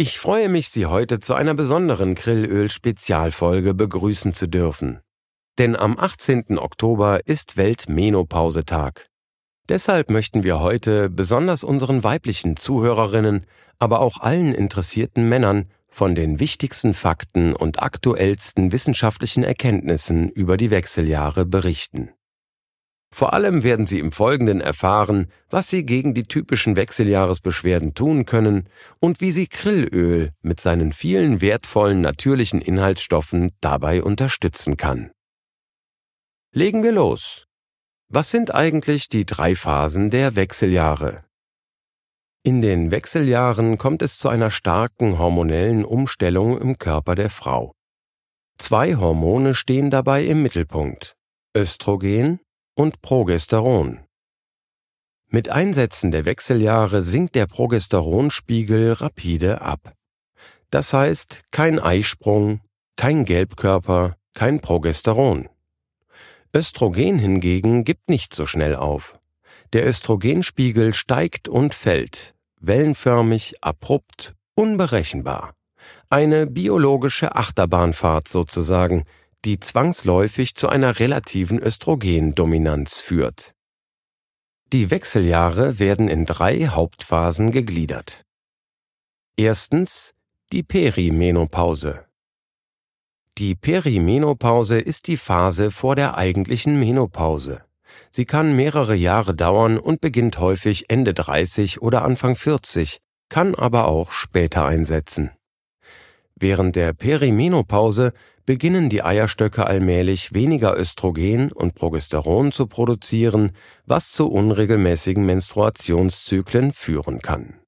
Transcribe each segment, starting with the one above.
Ich freue mich, Sie heute zu einer besonderen Grillöl-Spezialfolge begrüßen zu dürfen. Denn am 18. Oktober ist Weltmenopausetag. Deshalb möchten wir heute besonders unseren weiblichen Zuhörerinnen, aber auch allen interessierten Männern von den wichtigsten Fakten und aktuellsten wissenschaftlichen Erkenntnissen über die Wechseljahre berichten. Vor allem werden Sie im Folgenden erfahren, was Sie gegen die typischen Wechseljahresbeschwerden tun können und wie Sie Krillöl mit seinen vielen wertvollen natürlichen Inhaltsstoffen dabei unterstützen kann. Legen wir los. Was sind eigentlich die drei Phasen der Wechseljahre? In den Wechseljahren kommt es zu einer starken hormonellen Umstellung im Körper der Frau. Zwei Hormone stehen dabei im Mittelpunkt. Östrogen und Progesteron. Mit Einsetzen der Wechseljahre sinkt der Progesteronspiegel rapide ab. Das heißt, kein Eisprung, kein Gelbkörper, kein Progesteron. Östrogen hingegen gibt nicht so schnell auf. Der Östrogenspiegel steigt und fällt, wellenförmig, abrupt, unberechenbar. Eine biologische Achterbahnfahrt sozusagen, die zwangsläufig zu einer relativen Östrogendominanz führt. Die Wechseljahre werden in drei Hauptphasen gegliedert. Erstens die Perimenopause. Die Perimenopause ist die Phase vor der eigentlichen Menopause. Sie kann mehrere Jahre dauern und beginnt häufig Ende 30 oder Anfang 40, kann aber auch später einsetzen. Während der Perimenopause beginnen die Eierstöcke allmählich weniger Östrogen und Progesteron zu produzieren, was zu unregelmäßigen Menstruationszyklen führen kann.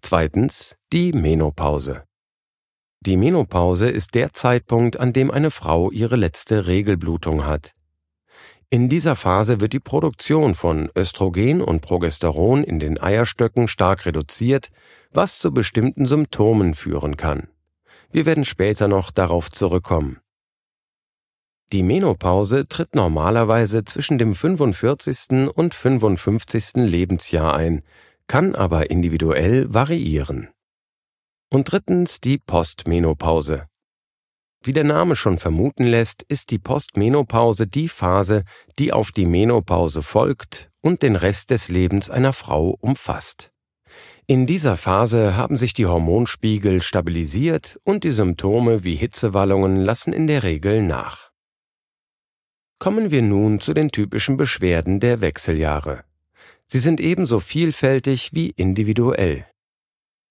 Zweitens die Menopause. Die Menopause ist der Zeitpunkt, an dem eine Frau ihre letzte Regelblutung hat. In dieser Phase wird die Produktion von Östrogen und Progesteron in den Eierstöcken stark reduziert, was zu bestimmten Symptomen führen kann. Wir werden später noch darauf zurückkommen. Die Menopause tritt normalerweise zwischen dem 45. und 55. Lebensjahr ein, kann aber individuell variieren. Und drittens die Postmenopause. Wie der Name schon vermuten lässt, ist die Postmenopause die Phase, die auf die Menopause folgt und den Rest des Lebens einer Frau umfasst. In dieser Phase haben sich die Hormonspiegel stabilisiert und die Symptome wie Hitzewallungen lassen in der Regel nach. Kommen wir nun zu den typischen Beschwerden der Wechseljahre. Sie sind ebenso vielfältig wie individuell.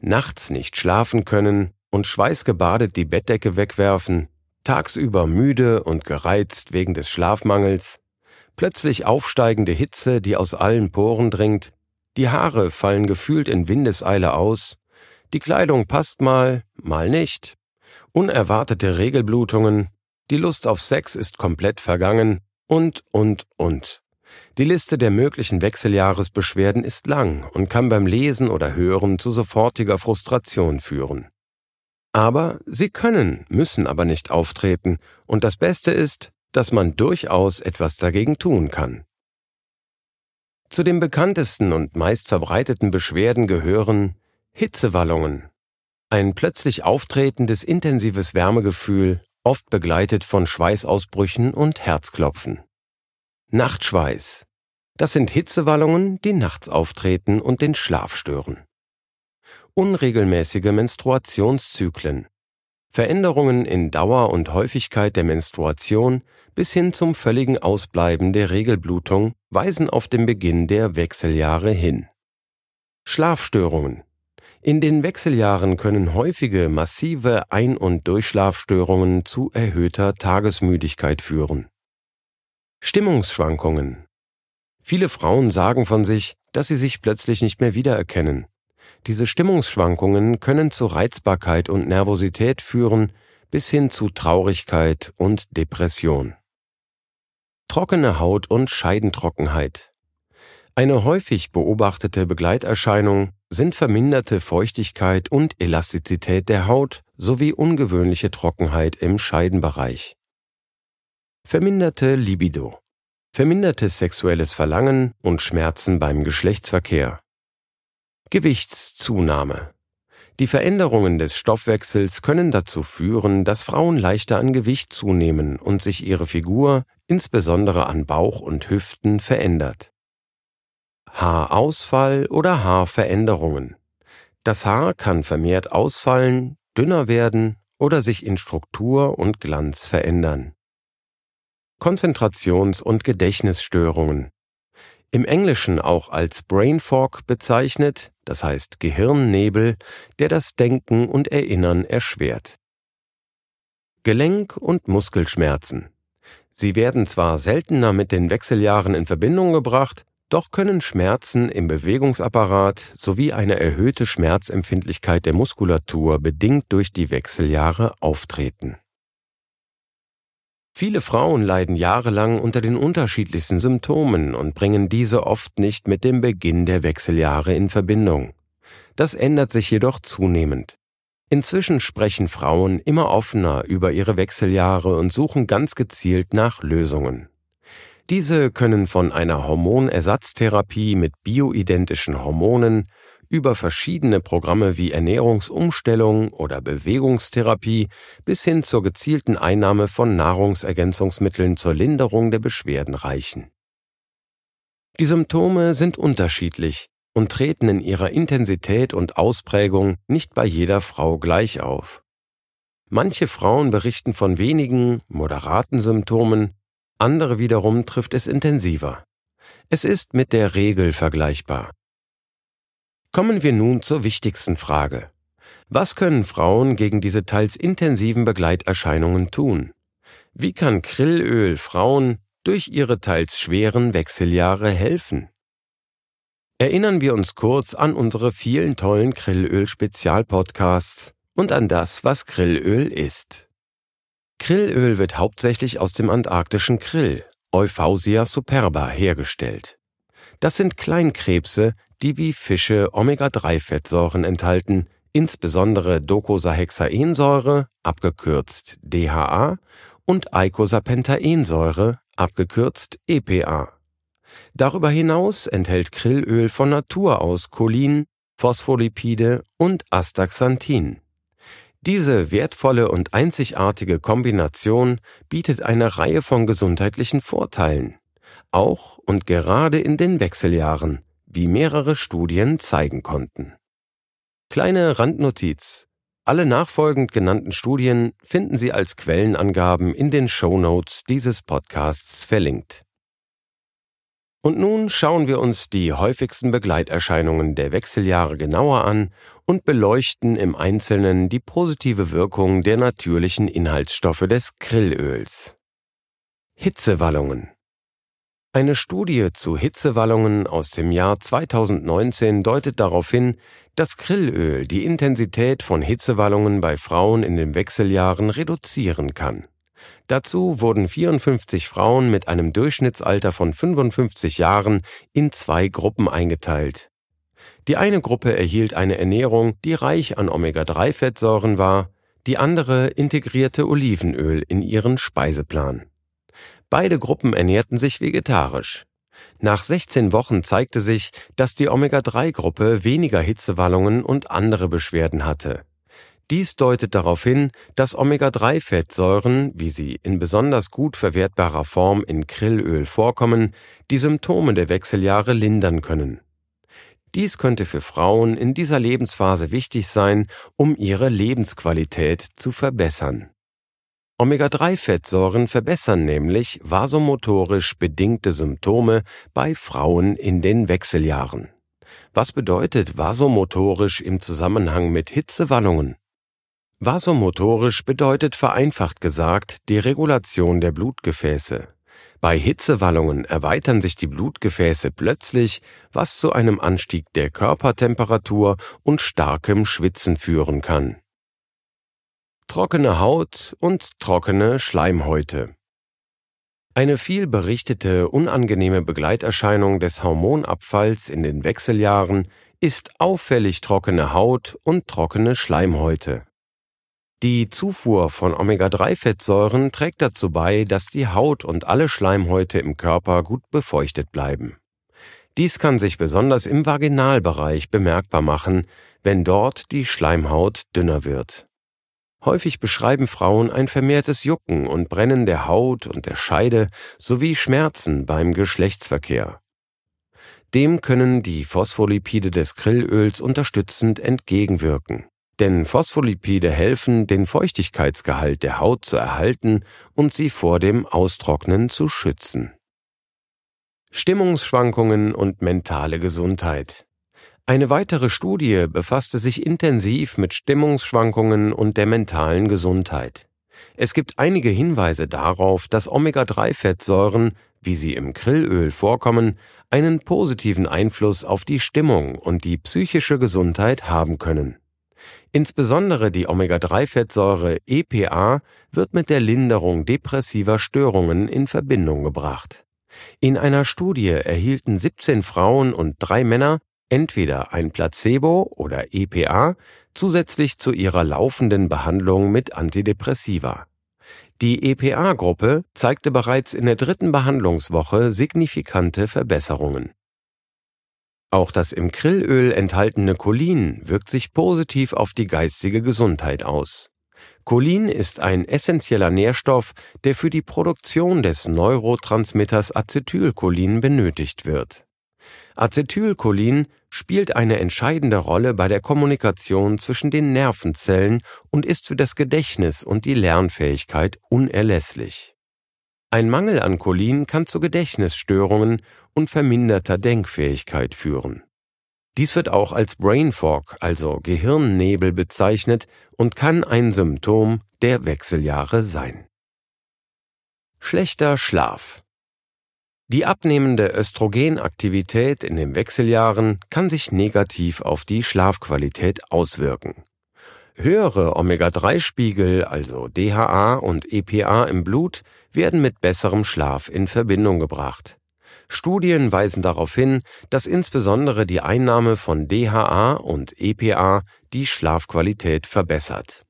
Nachts nicht schlafen können und schweißgebadet die Bettdecke wegwerfen, tagsüber müde und gereizt wegen des Schlafmangels, plötzlich aufsteigende Hitze, die aus allen Poren dringt, die Haare fallen gefühlt in Windeseile aus, die Kleidung passt mal, mal nicht, unerwartete Regelblutungen, die Lust auf Sex ist komplett vergangen und, und, und. Die Liste der möglichen Wechseljahresbeschwerden ist lang und kann beim Lesen oder Hören zu sofortiger Frustration führen. Aber sie können, müssen aber nicht auftreten, und das Beste ist, dass man durchaus etwas dagegen tun kann. Zu den bekanntesten und meistverbreiteten Beschwerden gehören Hitzewallungen, ein plötzlich auftretendes intensives Wärmegefühl, oft begleitet von Schweißausbrüchen und Herzklopfen. Nachtschweiß. Das sind Hitzewallungen, die nachts auftreten und den Schlaf stören. Unregelmäßige Menstruationszyklen. Veränderungen in Dauer und Häufigkeit der Menstruation bis hin zum völligen Ausbleiben der Regelblutung weisen auf den Beginn der Wechseljahre hin. Schlafstörungen. In den Wechseljahren können häufige massive Ein- und Durchschlafstörungen zu erhöhter Tagesmüdigkeit führen. Stimmungsschwankungen. Viele Frauen sagen von sich, dass sie sich plötzlich nicht mehr wiedererkennen. Diese Stimmungsschwankungen können zu Reizbarkeit und Nervosität führen, bis hin zu Traurigkeit und Depression. Trockene Haut und Scheidentrockenheit. Eine häufig beobachtete Begleiterscheinung sind verminderte Feuchtigkeit und Elastizität der Haut sowie ungewöhnliche Trockenheit im Scheidenbereich. Verminderte Libido. Vermindertes sexuelles Verlangen und Schmerzen beim Geschlechtsverkehr. Gewichtszunahme. Die Veränderungen des Stoffwechsels können dazu führen, dass Frauen leichter an Gewicht zunehmen und sich ihre Figur, insbesondere an Bauch und Hüften, verändert. Haarausfall oder Haarveränderungen. Das Haar kann vermehrt ausfallen, dünner werden oder sich in Struktur und Glanz verändern. Konzentrations- und Gedächtnisstörungen. Im Englischen auch als Brain Fog bezeichnet, das heißt Gehirnnebel, der das Denken und Erinnern erschwert. Gelenk- und Muskelschmerzen. Sie werden zwar seltener mit den Wechseljahren in Verbindung gebracht, doch können Schmerzen im Bewegungsapparat sowie eine erhöhte Schmerzempfindlichkeit der Muskulatur bedingt durch die Wechseljahre auftreten. Viele Frauen leiden jahrelang unter den unterschiedlichsten Symptomen und bringen diese oft nicht mit dem Beginn der Wechseljahre in Verbindung. Das ändert sich jedoch zunehmend. Inzwischen sprechen Frauen immer offener über ihre Wechseljahre und suchen ganz gezielt nach Lösungen. Diese können von einer Hormonersatztherapie mit bioidentischen Hormonen über verschiedene Programme wie Ernährungsumstellung oder Bewegungstherapie bis hin zur gezielten Einnahme von Nahrungsergänzungsmitteln zur Linderung der Beschwerden reichen. Die Symptome sind unterschiedlich und treten in ihrer Intensität und Ausprägung nicht bei jeder Frau gleich auf. Manche Frauen berichten von wenigen, moderaten Symptomen, andere wiederum trifft es intensiver. Es ist mit der Regel vergleichbar. Kommen wir nun zur wichtigsten Frage. Was können Frauen gegen diese teils intensiven Begleiterscheinungen tun? Wie kann Krillöl Frauen durch ihre teils schweren Wechseljahre helfen? Erinnern wir uns kurz an unsere vielen tollen Krillöl-Spezialpodcasts und an das, was Krillöl ist. Krillöl wird hauptsächlich aus dem antarktischen Krill, Euphausia superba, hergestellt. Das sind Kleinkrebse, die wie Fische Omega-3-Fettsäuren enthalten, insbesondere Docosahexaensäure, abgekürzt DHA, und Eicosapentaensäure, abgekürzt EPA. Darüber hinaus enthält Krillöl von Natur aus Cholin, Phospholipide und Astaxanthin. Diese wertvolle und einzigartige Kombination bietet eine Reihe von gesundheitlichen Vorteilen, auch und gerade in den Wechseljahren, wie mehrere Studien zeigen konnten. Kleine Randnotiz. Alle nachfolgend genannten Studien finden Sie als Quellenangaben in den Show Notes dieses Podcasts verlinkt. Und nun schauen wir uns die häufigsten Begleiterscheinungen der Wechseljahre genauer an und beleuchten im Einzelnen die positive Wirkung der natürlichen Inhaltsstoffe des Krillöls. Hitzewallungen Eine Studie zu Hitzewallungen aus dem Jahr 2019 deutet darauf hin, dass Krillöl die Intensität von Hitzewallungen bei Frauen in den Wechseljahren reduzieren kann. Dazu wurden 54 Frauen mit einem Durchschnittsalter von 55 Jahren in zwei Gruppen eingeteilt. Die eine Gruppe erhielt eine Ernährung, die reich an Omega-3-Fettsäuren war, die andere integrierte Olivenöl in ihren Speiseplan. Beide Gruppen ernährten sich vegetarisch. Nach 16 Wochen zeigte sich, dass die Omega-3-Gruppe weniger Hitzewallungen und andere Beschwerden hatte. Dies deutet darauf hin, dass Omega-3-Fettsäuren, wie sie in besonders gut verwertbarer Form in Krillöl vorkommen, die Symptome der Wechseljahre lindern können. Dies könnte für Frauen in dieser Lebensphase wichtig sein, um ihre Lebensqualität zu verbessern. Omega-3-Fettsäuren verbessern nämlich vasomotorisch bedingte Symptome bei Frauen in den Wechseljahren. Was bedeutet vasomotorisch im Zusammenhang mit Hitzewallungen? Vasomotorisch bedeutet vereinfacht gesagt die Regulation der Blutgefäße. Bei Hitzewallungen erweitern sich die Blutgefäße plötzlich, was zu einem Anstieg der Körpertemperatur und starkem Schwitzen führen kann. Trockene Haut und trockene Schleimhäute. Eine viel berichtete unangenehme Begleiterscheinung des Hormonabfalls in den Wechseljahren ist auffällig trockene Haut und trockene Schleimhäute. Die Zufuhr von Omega-3-Fettsäuren trägt dazu bei, dass die Haut und alle Schleimhäute im Körper gut befeuchtet bleiben. Dies kann sich besonders im Vaginalbereich bemerkbar machen, wenn dort die Schleimhaut dünner wird. Häufig beschreiben Frauen ein vermehrtes Jucken und Brennen der Haut und der Scheide sowie Schmerzen beim Geschlechtsverkehr. Dem können die Phospholipide des Krillöls unterstützend entgegenwirken. Denn Phospholipide helfen, den Feuchtigkeitsgehalt der Haut zu erhalten und sie vor dem Austrocknen zu schützen. Stimmungsschwankungen und mentale Gesundheit. Eine weitere Studie befasste sich intensiv mit Stimmungsschwankungen und der mentalen Gesundheit. Es gibt einige Hinweise darauf, dass Omega-3-Fettsäuren, wie sie im Krillöl vorkommen, einen positiven Einfluss auf die Stimmung und die psychische Gesundheit haben können. Insbesondere die Omega-3-Fettsäure EPA wird mit der Linderung depressiver Störungen in Verbindung gebracht. In einer Studie erhielten 17 Frauen und drei Männer entweder ein Placebo oder EPA zusätzlich zu ihrer laufenden Behandlung mit Antidepressiva. Die EPA-Gruppe zeigte bereits in der dritten Behandlungswoche signifikante Verbesserungen. Auch das im Krillöl enthaltene Cholin wirkt sich positiv auf die geistige Gesundheit aus. Cholin ist ein essentieller Nährstoff, der für die Produktion des Neurotransmitters Acetylcholin benötigt wird. Acetylcholin spielt eine entscheidende Rolle bei der Kommunikation zwischen den Nervenzellen und ist für das Gedächtnis und die Lernfähigkeit unerlässlich. Ein Mangel an Cholin kann zu Gedächtnisstörungen und verminderter Denkfähigkeit führen. Dies wird auch als Brain Fog, also Gehirnnebel bezeichnet und kann ein Symptom der Wechseljahre sein. Schlechter Schlaf die abnehmende Östrogenaktivität in den Wechseljahren kann sich negativ auf die Schlafqualität auswirken. Höhere Omega-3-Spiegel, also DHA und EPA im Blut, werden mit besserem Schlaf in Verbindung gebracht. Studien weisen darauf hin, dass insbesondere die Einnahme von DHA und EPA die Schlafqualität verbessert.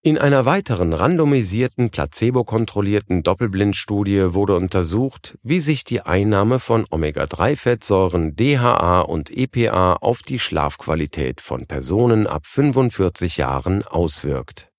In einer weiteren randomisierten, placebo-kontrollierten Doppelblindstudie wurde untersucht, wie sich die Einnahme von Omega-3-Fettsäuren DHA und EPA auf die Schlafqualität von Personen ab 45 Jahren auswirkt.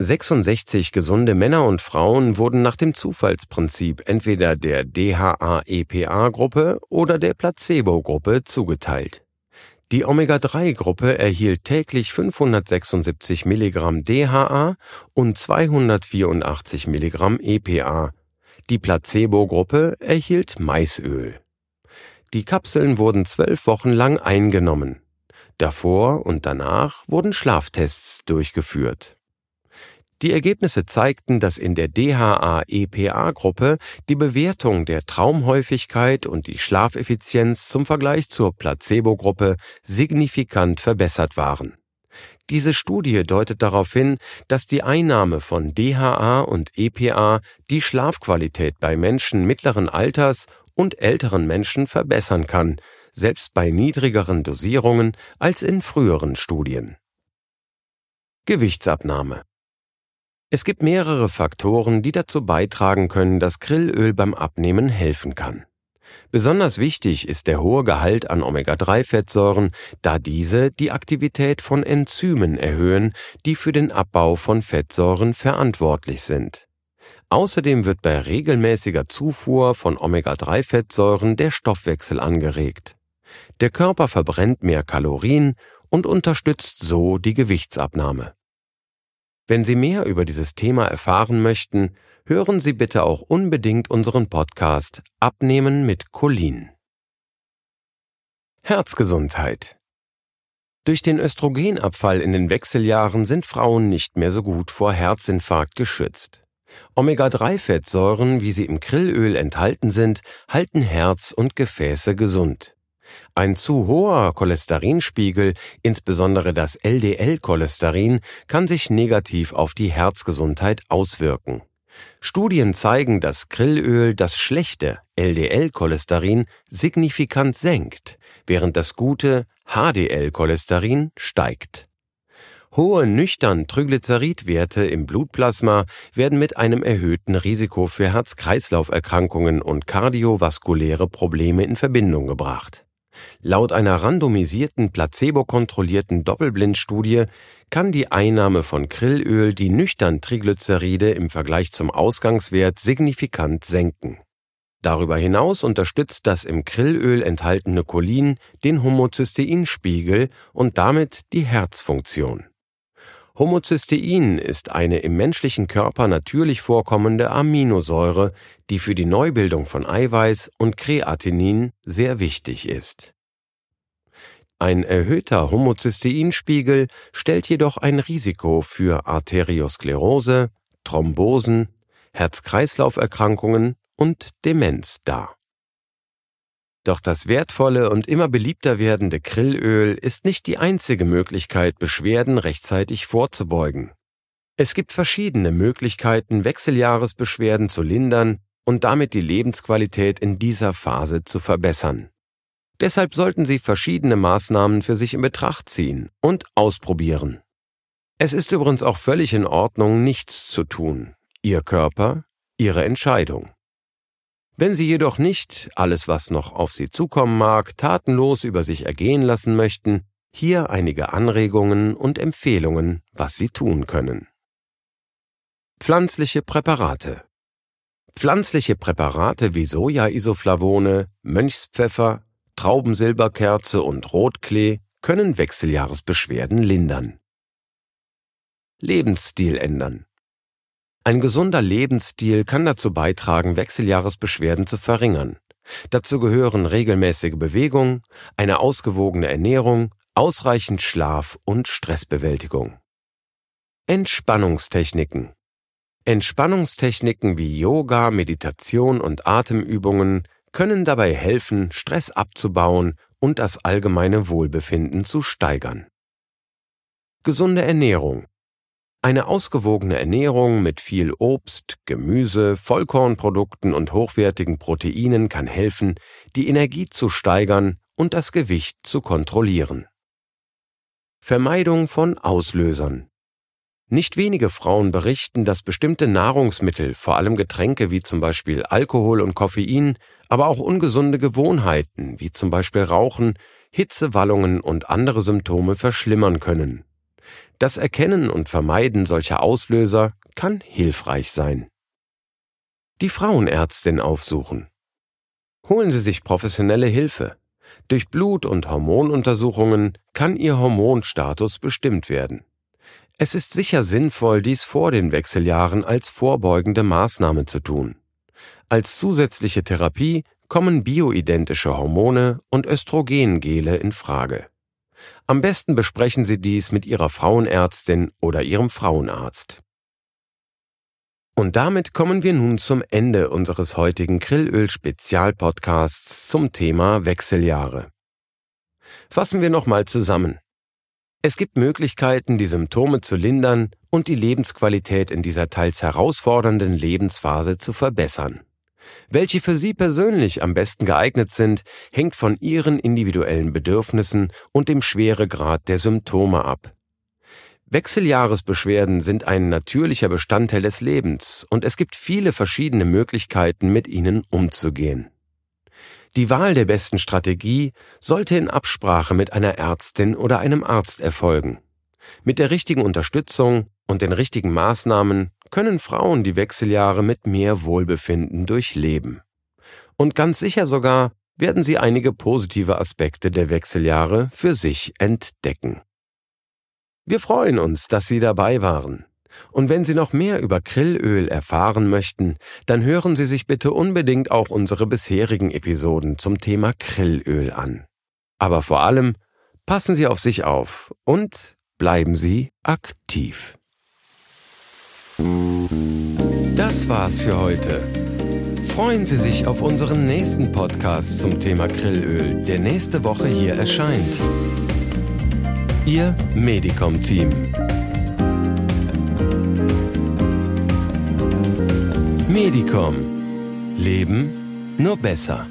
66 gesunde Männer und Frauen wurden nach dem Zufallsprinzip entweder der DHA-EPA-Gruppe oder der Placebo-Gruppe zugeteilt. Die Omega-3-Gruppe erhielt täglich 576 Milligramm DHA und 284 Milligramm EPA. Die Placebo-Gruppe erhielt Maisöl. Die Kapseln wurden zwölf Wochen lang eingenommen. Davor und danach wurden Schlaftests durchgeführt. Die Ergebnisse zeigten, dass in der DHA-EPA-Gruppe die Bewertung der Traumhäufigkeit und die Schlafeffizienz zum Vergleich zur Placebo-Gruppe signifikant verbessert waren. Diese Studie deutet darauf hin, dass die Einnahme von DHA und EPA die Schlafqualität bei Menschen mittleren Alters und älteren Menschen verbessern kann, selbst bei niedrigeren Dosierungen als in früheren Studien. Gewichtsabnahme es gibt mehrere Faktoren, die dazu beitragen können, dass Grillöl beim Abnehmen helfen kann. Besonders wichtig ist der hohe Gehalt an Omega-3-Fettsäuren, da diese die Aktivität von Enzymen erhöhen, die für den Abbau von Fettsäuren verantwortlich sind. Außerdem wird bei regelmäßiger Zufuhr von Omega-3-Fettsäuren der Stoffwechsel angeregt. Der Körper verbrennt mehr Kalorien und unterstützt so die Gewichtsabnahme. Wenn Sie mehr über dieses Thema erfahren möchten, hören Sie bitte auch unbedingt unseren Podcast Abnehmen mit Cholin. Herzgesundheit. Durch den Östrogenabfall in den Wechseljahren sind Frauen nicht mehr so gut vor Herzinfarkt geschützt. Omega-3-Fettsäuren, wie sie im Krillöl enthalten sind, halten Herz und Gefäße gesund. Ein zu hoher Cholesterinspiegel, insbesondere das LDL-Cholesterin, kann sich negativ auf die Herzgesundheit auswirken. Studien zeigen, dass Grillöl das schlechte LDL-Cholesterin signifikant senkt, während das gute HDL-Cholesterin steigt. Hohe nüchtern Triglyceridwerte im Blutplasma werden mit einem erhöhten Risiko für Herz-Kreislauf-Erkrankungen und kardiovaskuläre Probleme in Verbindung gebracht. Laut einer randomisierten, placebo-kontrollierten Doppelblindstudie kann die Einnahme von Krillöl die nüchtern Triglyceride im Vergleich zum Ausgangswert signifikant senken. Darüber hinaus unterstützt das im Krillöl enthaltene Cholin den Homozysteinspiegel und damit die Herzfunktion. Homozystein ist eine im menschlichen Körper natürlich vorkommende Aminosäure, die für die Neubildung von Eiweiß und Kreatinin sehr wichtig ist. Ein erhöhter Homozysteinspiegel stellt jedoch ein Risiko für Arteriosklerose, Thrombosen, Herz-Kreislauf-Erkrankungen und Demenz dar. Doch das wertvolle und immer beliebter werdende Krillöl ist nicht die einzige Möglichkeit, Beschwerden rechtzeitig vorzubeugen. Es gibt verschiedene Möglichkeiten, Wechseljahresbeschwerden zu lindern und damit die Lebensqualität in dieser Phase zu verbessern. Deshalb sollten Sie verschiedene Maßnahmen für sich in Betracht ziehen und ausprobieren. Es ist übrigens auch völlig in Ordnung, nichts zu tun. Ihr Körper, Ihre Entscheidung. Wenn Sie jedoch nicht alles, was noch auf Sie zukommen mag, tatenlos über sich ergehen lassen möchten, hier einige Anregungen und Empfehlungen, was Sie tun können. Pflanzliche Präparate Pflanzliche Präparate wie Soja-Isoflavone, Mönchspfeffer, Traubensilberkerze und Rotklee können Wechseljahresbeschwerden lindern. Lebensstil ändern. Ein gesunder Lebensstil kann dazu beitragen, Wechseljahresbeschwerden zu verringern. Dazu gehören regelmäßige Bewegung, eine ausgewogene Ernährung, ausreichend Schlaf und Stressbewältigung. Entspannungstechniken Entspannungstechniken wie Yoga, Meditation und Atemübungen können dabei helfen, Stress abzubauen und das allgemeine Wohlbefinden zu steigern. Gesunde Ernährung eine ausgewogene Ernährung mit viel Obst, Gemüse, Vollkornprodukten und hochwertigen Proteinen kann helfen, die Energie zu steigern und das Gewicht zu kontrollieren. Vermeidung von Auslösern. Nicht wenige Frauen berichten, dass bestimmte Nahrungsmittel, vor allem Getränke wie zum Beispiel Alkohol und Koffein, aber auch ungesunde Gewohnheiten wie zum Beispiel Rauchen, Hitzewallungen und andere Symptome verschlimmern können. Das Erkennen und Vermeiden solcher Auslöser kann hilfreich sein. Die Frauenärztin aufsuchen. Holen Sie sich professionelle Hilfe. Durch Blut- und Hormonuntersuchungen kann Ihr Hormonstatus bestimmt werden. Es ist sicher sinnvoll, dies vor den Wechseljahren als vorbeugende Maßnahme zu tun. Als zusätzliche Therapie kommen bioidentische Hormone und Östrogengele in Frage. Am besten besprechen Sie dies mit Ihrer Frauenärztin oder Ihrem Frauenarzt. Und damit kommen wir nun zum Ende unseres heutigen Grillöl-Spezialpodcasts zum Thema Wechseljahre. Fassen wir nochmal zusammen. Es gibt Möglichkeiten, die Symptome zu lindern und die Lebensqualität in dieser teils herausfordernden Lebensphase zu verbessern. Welche für Sie persönlich am besten geeignet sind, hängt von Ihren individuellen Bedürfnissen und dem Schweregrad der Symptome ab. Wechseljahresbeschwerden sind ein natürlicher Bestandteil des Lebens und es gibt viele verschiedene Möglichkeiten, mit ihnen umzugehen. Die Wahl der besten Strategie sollte in Absprache mit einer Ärztin oder einem Arzt erfolgen. Mit der richtigen Unterstützung und den richtigen Maßnahmen können Frauen die Wechseljahre mit mehr Wohlbefinden durchleben. Und ganz sicher sogar werden sie einige positive Aspekte der Wechseljahre für sich entdecken. Wir freuen uns, dass Sie dabei waren. Und wenn Sie noch mehr über Krillöl erfahren möchten, dann hören Sie sich bitte unbedingt auch unsere bisherigen Episoden zum Thema Krillöl an. Aber vor allem passen Sie auf sich auf und bleiben Sie aktiv. Das war's für heute. Freuen Sie sich auf unseren nächsten Podcast zum Thema Grillöl, der nächste Woche hier erscheint. Ihr Medicom-Team. Medicom. Leben nur besser.